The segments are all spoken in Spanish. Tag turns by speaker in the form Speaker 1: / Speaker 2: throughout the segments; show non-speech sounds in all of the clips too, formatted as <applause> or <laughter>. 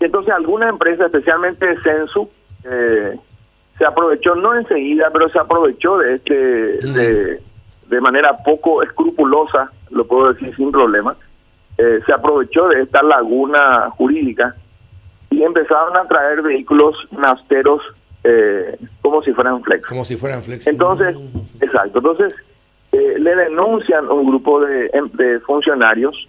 Speaker 1: Y entonces algunas empresas, especialmente Censu, eh, se aprovechó, no enseguida, pero se aprovechó de este, de, de manera poco escrupulosa, lo puedo decir sin problema, eh, se aprovechó de esta laguna jurídica y empezaron a traer vehículos nasteros eh, como si fueran flex.
Speaker 2: Como si fueran flex.
Speaker 1: Entonces, exacto, entonces eh, le denuncian un grupo de, em, de funcionarios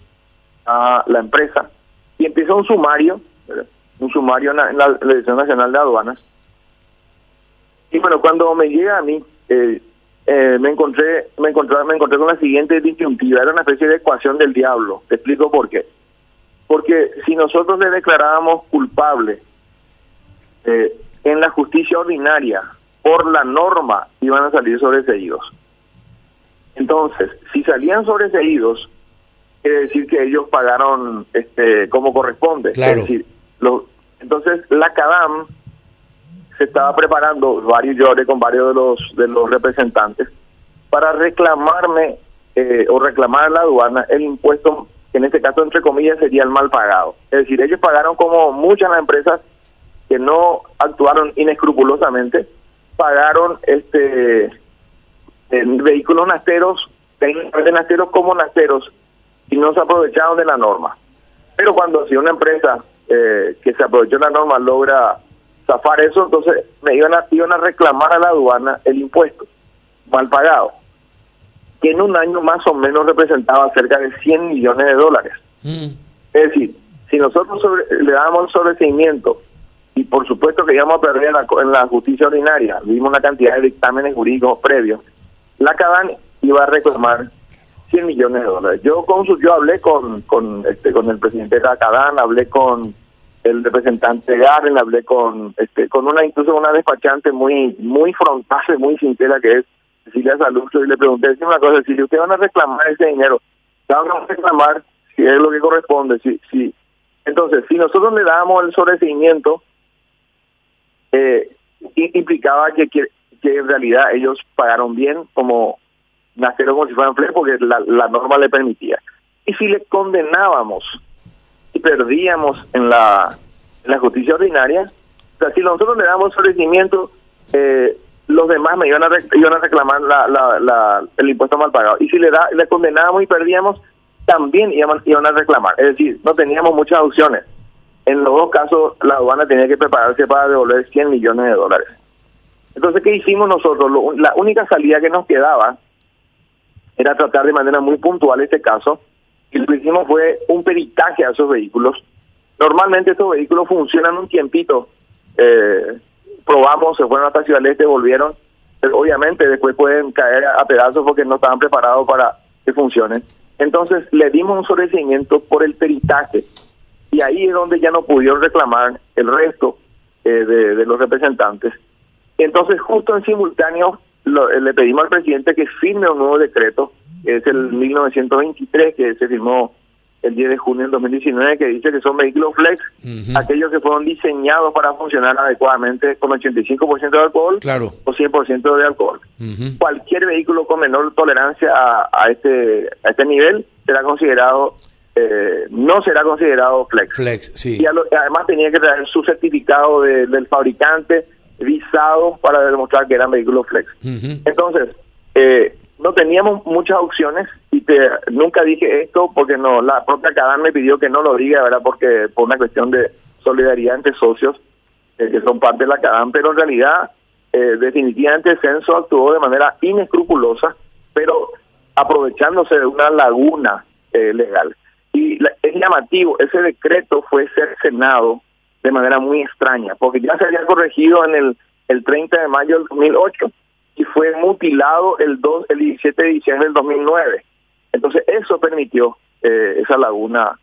Speaker 1: a la empresa y empieza un sumario, ¿verdad? un sumario en la, en la Dirección Nacional de Aduanas. Y bueno, cuando me llega a mí, eh, eh, me encontré me encontré me encontré con la siguiente disyuntiva era una especie de ecuación del diablo te explico por qué porque si nosotros le declarábamos culpable eh, en la justicia ordinaria por la norma iban a salir sobreseídos entonces si salían sobreseídos quiere decir que ellos pagaron este como corresponde
Speaker 2: Claro.
Speaker 1: es decir lo- entonces la CADAM se estaba preparando varios yo hablé con varios de los de los representantes para reclamarme eh, o reclamar a la aduana el impuesto que en este caso entre comillas sería el mal pagado. Es decir ellos pagaron como muchas las empresas que no actuaron inescrupulosamente pagaron este vehículos nasteros técnicamente nasteros como nasteros y no se aprovecharon de la norma. Pero cuando si una empresa eh, que se aprovechó la norma logra zafar eso, entonces me iban a, iban a reclamar a la aduana el impuesto mal pagado, que en un año más o menos representaba cerca de 100 millones de dólares.
Speaker 2: Mm.
Speaker 1: Es decir, si nosotros sobre- le damos el sobreseimiento, y por supuesto que íbamos a perder en la, en la justicia ordinaria, vimos una cantidad de dictámenes jurídicos previos, la CADAN iba a reclamar 100 millones de dólares. Yo con su- yo hablé con con este con el presidente de la CADAN, hablé con el representante Garen, hablé con este con una incluso una despachante muy muy frontal, <laughs> muy sincera que es Cecilia Salustro y le pregunté, una cosa, si ustedes van a reclamar ese dinero, ¿van a reclamar si es lo que corresponde? Si, si. Entonces, si nosotros le damos el sobreseimiento, eh, implicaba que, que, en realidad ellos pagaron bien como nacieron como si fueran flex porque la, la norma le permitía. Y si le condenábamos perdíamos en la, justicia ordinaria, o sea, si nosotros le damos sobreseimiento, eh, los demás me iban a, iban a reclamar la, la, la- el impuesto mal pagado. Y si le, da, le condenábamos y perdíamos, también iban, iban a reclamar. Es decir, no teníamos muchas opciones. En los dos casos, la aduana tenía que prepararse para devolver 100 millones de dólares. Entonces, ¿qué hicimos nosotros? Lo- la única salida que nos quedaba era tratar de manera muy puntual este caso. Y lo que hicimos fue un peritaje a esos vehículos. Normalmente estos vehículos funcionan un tiempito. Eh, probamos, se fueron hasta Ciudad Este, volvieron. Obviamente después pueden caer a pedazos porque no estaban preparados para que funcionen. Entonces le dimos un sobreseimiento por el peritaje. Y ahí es donde ya no pudieron reclamar el resto eh, de, de los representantes. Entonces, justo en simultáneo, lo- eh, le pedimos al presidente que firme un nuevo decreto, que es el 1923, que se firmó el 10 de junio del 2019, que dice que son vehículos flex, aquellos que fueron diseñados para funcionar adecuadamente con 85% de alcohol
Speaker 2: Claro.
Speaker 1: o 100% de alcohol. Cualquier vehículo con menor tolerancia a, a este a este nivel será considerado, eh, no será considerado flex
Speaker 2: Flex, sí.
Speaker 1: y a lo- además tenía que traer su certificado de- del fabricante visado para demostrar que eran vehículos flex. Entonces, eh, no teníamos muchas opciones y te, nunca dije esto porque no la propia Cadán me pidió que no lo diga, ¿verdad? Porque por una cuestión de solidaridad entre socios eh, que son parte de la Cadán, pero en realidad eh, definitivamente Censo actuó de manera inescrupulosa, pero aprovechándose de una laguna eh, legal. Y la- es llamativo, ese decreto fue cercenado de manera muy extraña, porque ya se había corregido en el, el 30 de mayo del 2008 y fue mutilado el 2 el 17 de diciembre del 2009. Entonces eso permitió eh, esa laguna